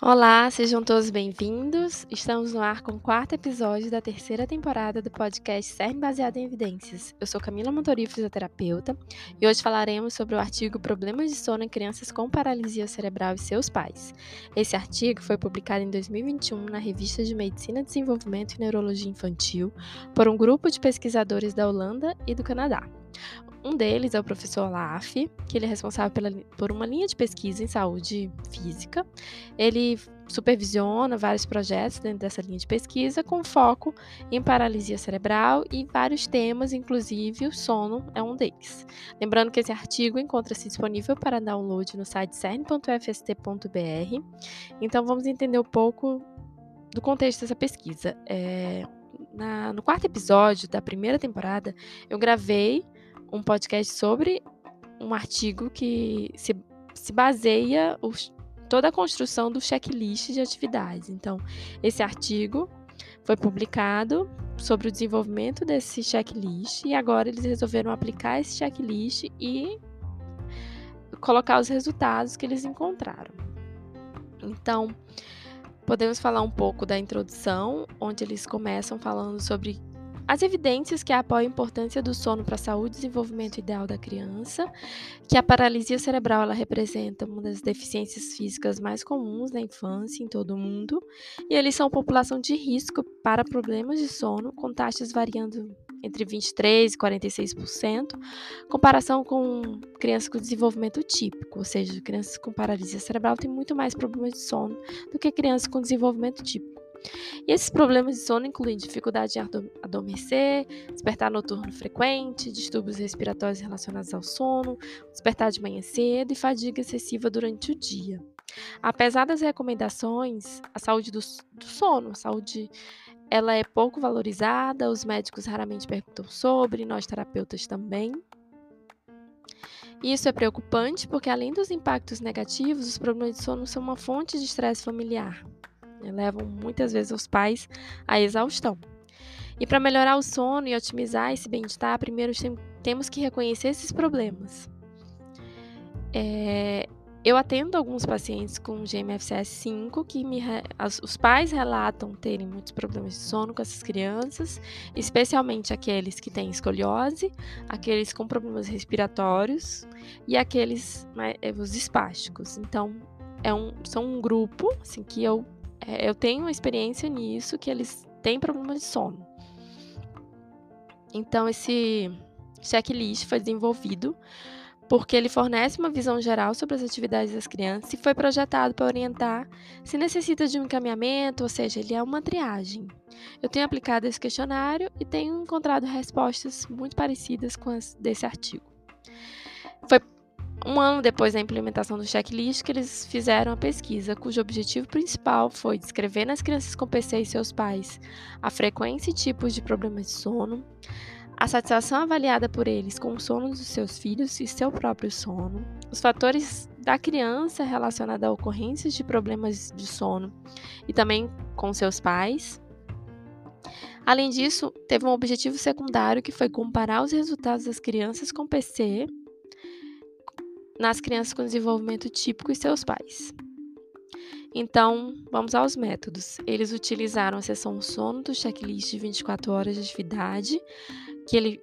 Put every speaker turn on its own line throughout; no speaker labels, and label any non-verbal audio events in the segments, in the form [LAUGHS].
Olá, sejam todos bem-vindos. Estamos no ar com o quarto episódio da terceira temporada do podcast CERN Baseado em Evidências. Eu sou Camila Montori, fisioterapeuta, e hoje falaremos sobre o artigo Problemas de sono em crianças com paralisia cerebral e seus pais. Esse artigo foi publicado em 2021 na Revista de Medicina, Desenvolvimento e Neurologia Infantil por um grupo de pesquisadores da Holanda e do Canadá. Um deles é o professor Olaf, que ele é responsável pela, por uma linha de pesquisa em saúde física. Ele supervisiona vários projetos dentro dessa linha de pesquisa com foco em paralisia cerebral e vários temas, inclusive o sono é um deles. Lembrando que esse artigo encontra-se disponível para download no site cern.fst.br. Então vamos entender um pouco do contexto dessa pesquisa. É, na, no quarto episódio da primeira temporada, eu gravei um podcast sobre um artigo que se, se baseia os, toda a construção do checklist de atividades. Então, esse artigo foi publicado sobre o desenvolvimento desse checklist e agora eles resolveram aplicar esse checklist e colocar os resultados que eles encontraram. Então, podemos falar um pouco da introdução, onde eles começam falando sobre as evidências que apoiam a importância do sono para a saúde e desenvolvimento ideal da criança, que a paralisia cerebral ela representa uma das deficiências físicas mais comuns na infância em todo o mundo, e eles são população de risco para problemas de sono, com taxas variando entre 23% e 46%, comparação com crianças com desenvolvimento típico, ou seja, crianças com paralisia cerebral têm muito mais problemas de sono do que crianças com desenvolvimento típico. E esses problemas de sono incluem dificuldade em adormecer, despertar noturno frequente, distúrbios respiratórios relacionados ao sono, despertar de manhã cedo e fadiga excessiva durante o dia. Apesar das recomendações, a saúde do, do sono, a saúde ela é pouco valorizada, os médicos raramente perguntam sobre, nós terapeutas também. Isso é preocupante porque, além dos impactos negativos, os problemas de sono são uma fonte de estresse familiar? Levam muitas vezes os pais à exaustão. E para melhorar o sono e otimizar esse bem-estar, primeiro temos que reconhecer esses problemas. É, eu atendo alguns pacientes com GMFCS 5 que me, as, os pais relatam terem muitos problemas de sono com essas crianças, especialmente aqueles que têm escoliose, aqueles com problemas respiratórios e aqueles é, os espásticos. Então, é um, são um grupo assim, que eu é, eu tenho experiência nisso, que eles têm problemas de sono. Então, esse checklist foi desenvolvido porque ele fornece uma visão geral sobre as atividades das crianças e foi projetado para orientar se necessita de um encaminhamento, ou seja, ele é uma triagem. Eu tenho aplicado esse questionário e tenho encontrado respostas muito parecidas com as desse artigo. Um ano depois da implementação do checklist, que eles fizeram a pesquisa, cujo objetivo principal foi descrever nas crianças com PC e seus pais a frequência e tipos de problemas de sono, a satisfação avaliada por eles com o sono dos seus filhos e seu próprio sono, os fatores da criança relacionados a ocorrências de problemas de sono e também com seus pais. Além disso, teve um objetivo secundário que foi comparar os resultados das crianças com PC nas crianças com desenvolvimento típico e seus pais. Então, vamos aos métodos. Eles utilizaram a sessão sono do checklist de 24 horas de atividade, que ele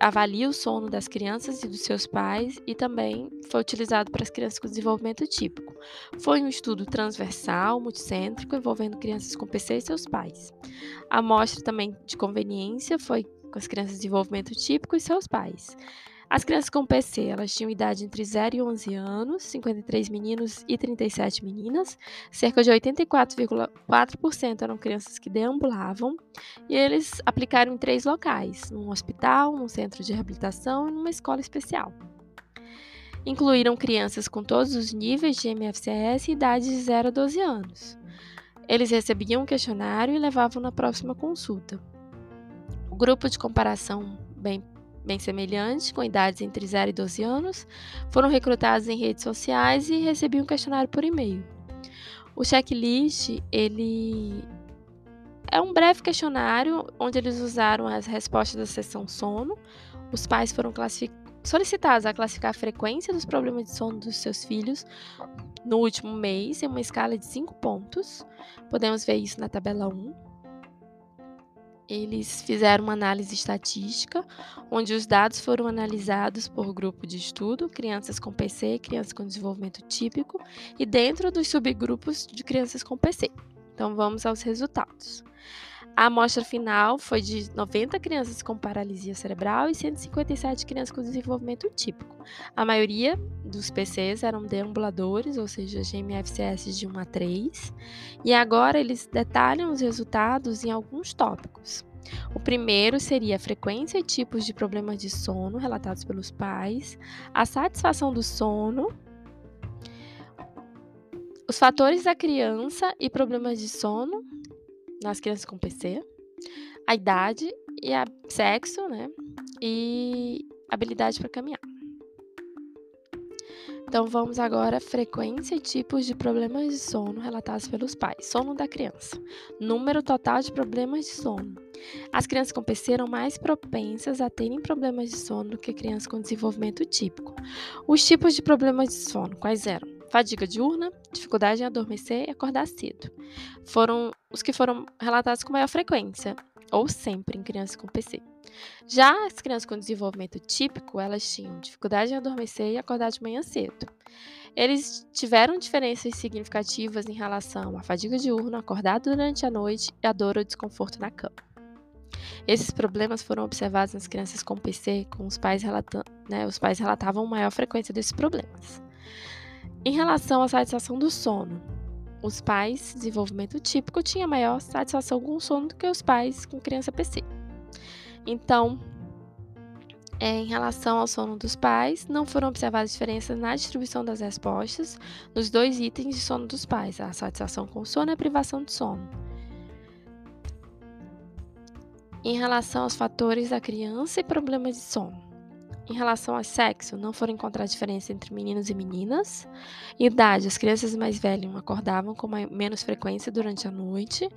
avalia o sono das crianças e dos seus pais e também foi utilizado para as crianças com desenvolvimento típico. Foi um estudo transversal, multicêntrico, envolvendo crianças com PC e seus pais. A amostra também de conveniência foi com as crianças de desenvolvimento típico e seus pais. As crianças com PC, elas tinham idade entre 0 e 11 anos, 53 meninos e 37 meninas. Cerca de 84,4% eram crianças que deambulavam. E eles aplicaram em três locais: num hospital, num centro de reabilitação e numa escola especial. Incluíram crianças com todos os níveis de MFCS e idade de 0 a 12 anos. Eles recebiam um questionário e levavam na próxima consulta. O grupo de comparação bem bem semelhantes, com idades entre 0 e 12 anos, foram recrutados em redes sociais e recebiam um questionário por e-mail. O checklist, ele é um breve questionário onde eles usaram as respostas da seção sono. Os pais foram solicitados a classificar a frequência dos problemas de sono dos seus filhos no último mês em uma escala de 5 pontos. Podemos ver isso na tabela 1 eles fizeram uma análise estatística, onde os dados foram analisados por grupo de estudo, crianças com PC, crianças com desenvolvimento típico, e dentro dos subgrupos de crianças com PC. Então vamos aos resultados. A amostra final foi de 90 crianças com paralisia cerebral e 157 crianças com desenvolvimento típico. A maioria dos PCs eram deambuladores, ou seja, GMFCS de 1 a 3, e agora eles detalham os resultados em alguns tópicos. O primeiro seria a frequência e tipos de problemas de sono relatados pelos pais, a satisfação do sono, os fatores da criança e problemas de sono, nas crianças com PC, a idade e a sexo, né? E habilidade para caminhar. Então vamos agora frequência e tipos de problemas de sono relatados pelos pais. Sono da criança. Número total de problemas de sono. As crianças com PC eram mais propensas a terem problemas de sono do que crianças com desenvolvimento típico. Os tipos de problemas de sono, quais eram? Fadiga diurna, dificuldade em adormecer e acordar cedo. Foram os que foram relatados com maior frequência, ou sempre em crianças com PC. Já as crianças com desenvolvimento típico, elas tinham dificuldade em adormecer e acordar de manhã cedo. Eles tiveram diferenças significativas em relação à fadiga diurna, acordar durante a noite e a dor ou desconforto na cama. Esses problemas foram observados nas crianças com PC, com os pais, relatando, né, os pais relatavam maior frequência desses problemas. Em relação à satisfação do sono, os pais desenvolvimento típico tinham maior satisfação com o sono do que os pais com criança PC. Então, é, em relação ao sono dos pais, não foram observadas diferenças na distribuição das respostas nos dois itens de sono dos pais, a satisfação com o sono e a privação de sono. Em relação aos fatores da criança e problemas de sono, em relação ao sexo, não foram encontradas diferença entre meninos e meninas. Idade, as crianças mais velhas acordavam com menos frequência durante a noite.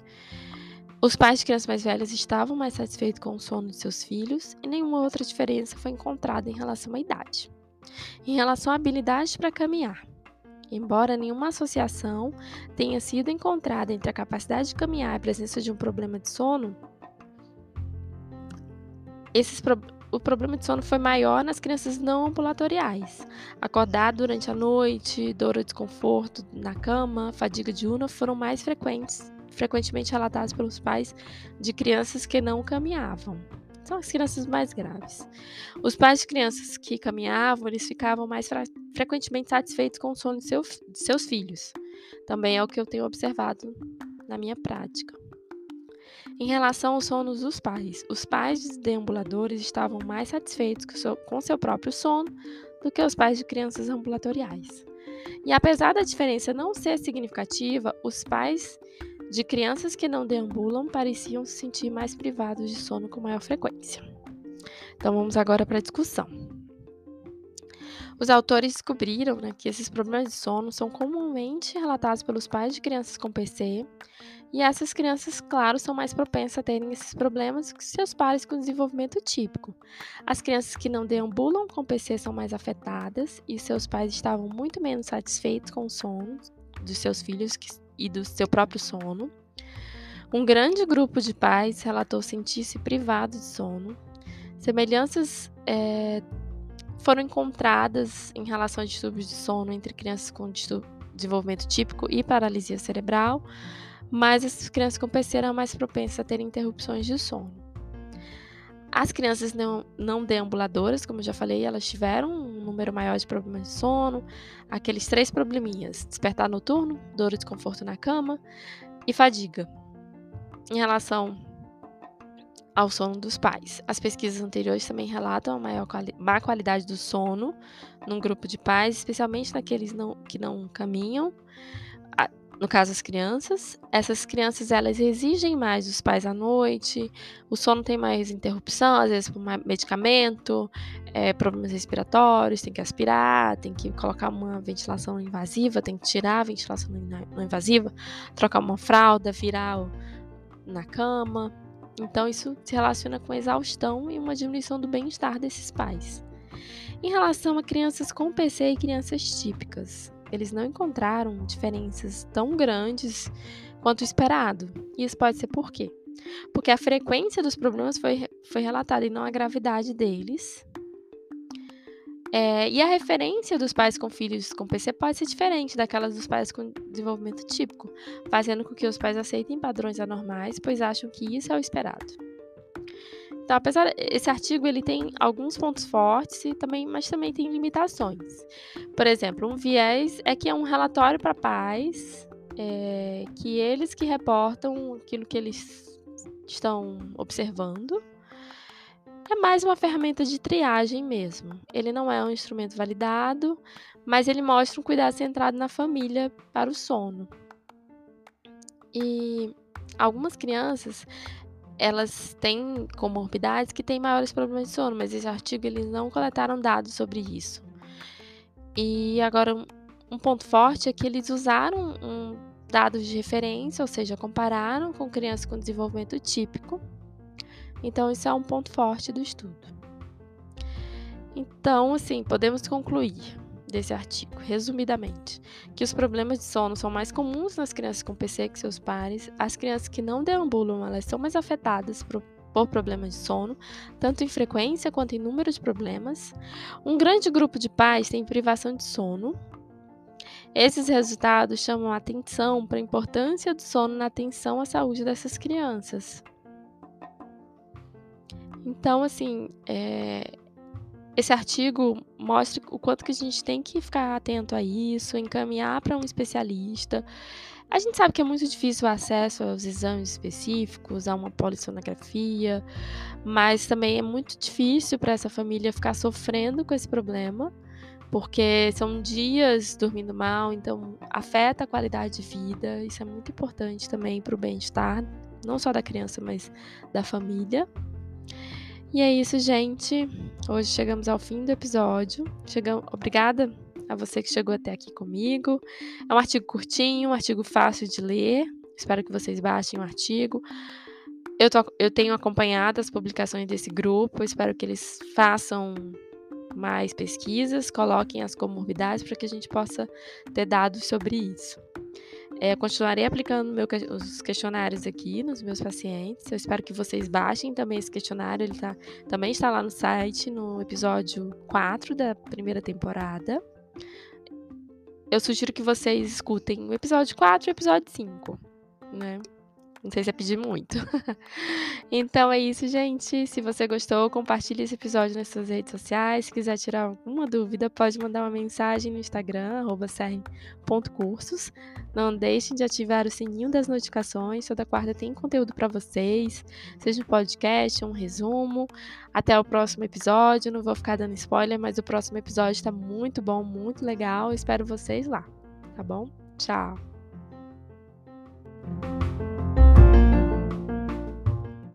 Os pais de crianças mais velhas estavam mais satisfeitos com o sono de seus filhos e nenhuma outra diferença foi encontrada em relação à idade. Em relação à habilidade para caminhar, embora nenhuma associação tenha sido encontrada entre a capacidade de caminhar e a presença de um problema de sono, esses problemas o problema de sono foi maior nas crianças não ambulatoriais. Acordar durante a noite, dor ou desconforto na cama, fadiga diurna foram mais frequentes, frequentemente relatados pelos pais de crianças que não caminhavam. São as crianças mais graves. Os pais de crianças que caminhavam, eles ficavam mais frequentemente satisfeitos com o sono de, seu, de seus filhos. Também é o que eu tenho observado na minha prática. Em relação ao sono dos pais, os pais deambuladores estavam mais satisfeitos com seu próprio sono do que os pais de crianças ambulatoriais. E apesar da diferença não ser significativa, os pais de crianças que não deambulam pareciam se sentir mais privados de sono com maior frequência. Então vamos agora para a discussão. Os autores descobriram né, que esses problemas de sono são comumente relatados pelos pais de crianças com PC, e essas crianças, claro, são mais propensas a terem esses problemas que seus pais com desenvolvimento típico. As crianças que não deambulam com PC são mais afetadas e seus pais estavam muito menos satisfeitos com o sono dos seus filhos e do seu próprio sono. Um grande grupo de pais relatou sentir-se privado de sono. Semelhanças é, foram encontradas em relação a distúrbios de sono entre crianças com desenvolvimento típico e paralisia cerebral, mas as crianças com PC eram mais propensas a terem interrupções de sono. As crianças não, não deambuladoras, como eu já falei, elas tiveram um número maior de problemas de sono, aqueles três probleminhas: despertar noturno, dor e desconforto na cama e fadiga. Em relação ao sono dos pais. As pesquisas anteriores também relatam a maior quali má qualidade do sono num grupo de pais, especialmente naqueles não, que não caminham, no caso as crianças. Essas crianças elas exigem mais dos pais à noite, o sono tem mais interrupção, às vezes por medicamento, é, problemas respiratórios, tem que aspirar, tem que colocar uma ventilação invasiva, tem que tirar a ventilação não invasiva, trocar uma fralda, virar o, na cama. Então, isso se relaciona com exaustão e uma diminuição do bem-estar desses pais. Em relação a crianças com PC e crianças típicas, eles não encontraram diferenças tão grandes quanto esperado. E isso pode ser por quê? Porque a frequência dos problemas foi, foi relatada e não a gravidade deles. É, e a referência dos pais com filhos com PC pode ser diferente daquelas dos pais com desenvolvimento típico, fazendo com que os pais aceitem padrões anormais, pois acham que isso é o esperado. Então, apesar esse artigo ele tem alguns pontos fortes e também, mas também tem limitações. Por exemplo, um viés é que é um relatório para pais, é, que eles que reportam aquilo que eles estão observando. É mais uma ferramenta de triagem mesmo. Ele não é um instrumento validado, mas ele mostra um cuidado centrado na família para o sono. E algumas crianças elas têm comorbidades que têm maiores problemas de sono, mas esse artigo eles não coletaram dados sobre isso. E agora um ponto forte é que eles usaram um, dados de referência, ou seja, compararam com crianças com desenvolvimento típico. Então isso é um ponto forte do estudo. Então, assim, podemos concluir desse artigo, resumidamente, que os problemas de sono são mais comuns nas crianças com PC que seus pares. As crianças que não deambulam, elas são mais afetadas por, por problemas de sono, tanto em frequência quanto em número de problemas. Um grande grupo de pais tem privação de sono. Esses resultados chamam a atenção para a importância do sono na atenção à saúde dessas crianças. Então, assim, é, esse artigo mostra o quanto que a gente tem que ficar atento a isso, encaminhar para um especialista. A gente sabe que é muito difícil o acesso aos exames específicos, a uma polissonografia, mas também é muito difícil para essa família ficar sofrendo com esse problema, porque são dias dormindo mal, então afeta a qualidade de vida. Isso é muito importante também para o bem-estar, não só da criança, mas da família. E é isso, gente. Hoje chegamos ao fim do episódio. Chegamos... Obrigada a você que chegou até aqui comigo. É um artigo curtinho, um artigo fácil de ler. Espero que vocês baixem o artigo. Eu, tô... Eu tenho acompanhado as publicações desse grupo. Espero que eles façam mais pesquisas, coloquem as comorbidades para que a gente possa ter dados sobre isso. É, continuarei aplicando meu, os questionários aqui nos meus pacientes. Eu espero que vocês baixem também esse questionário. Ele tá, também está lá no site, no episódio 4 da primeira temporada. Eu sugiro que vocês escutem o episódio 4 e o episódio 5, né? Não sei se é pedir muito. [LAUGHS] então é isso, gente. Se você gostou, compartilhe esse episódio nas suas redes sociais. Se quiser tirar alguma dúvida, pode mandar uma mensagem no Instagram, @serre.cursos. Não deixem de ativar o sininho das notificações. Toda quarta tem conteúdo para vocês, seja um podcast, um resumo. Até o próximo episódio. Não vou ficar dando spoiler, mas o próximo episódio está muito bom, muito legal. Espero vocês lá, tá bom? Tchau.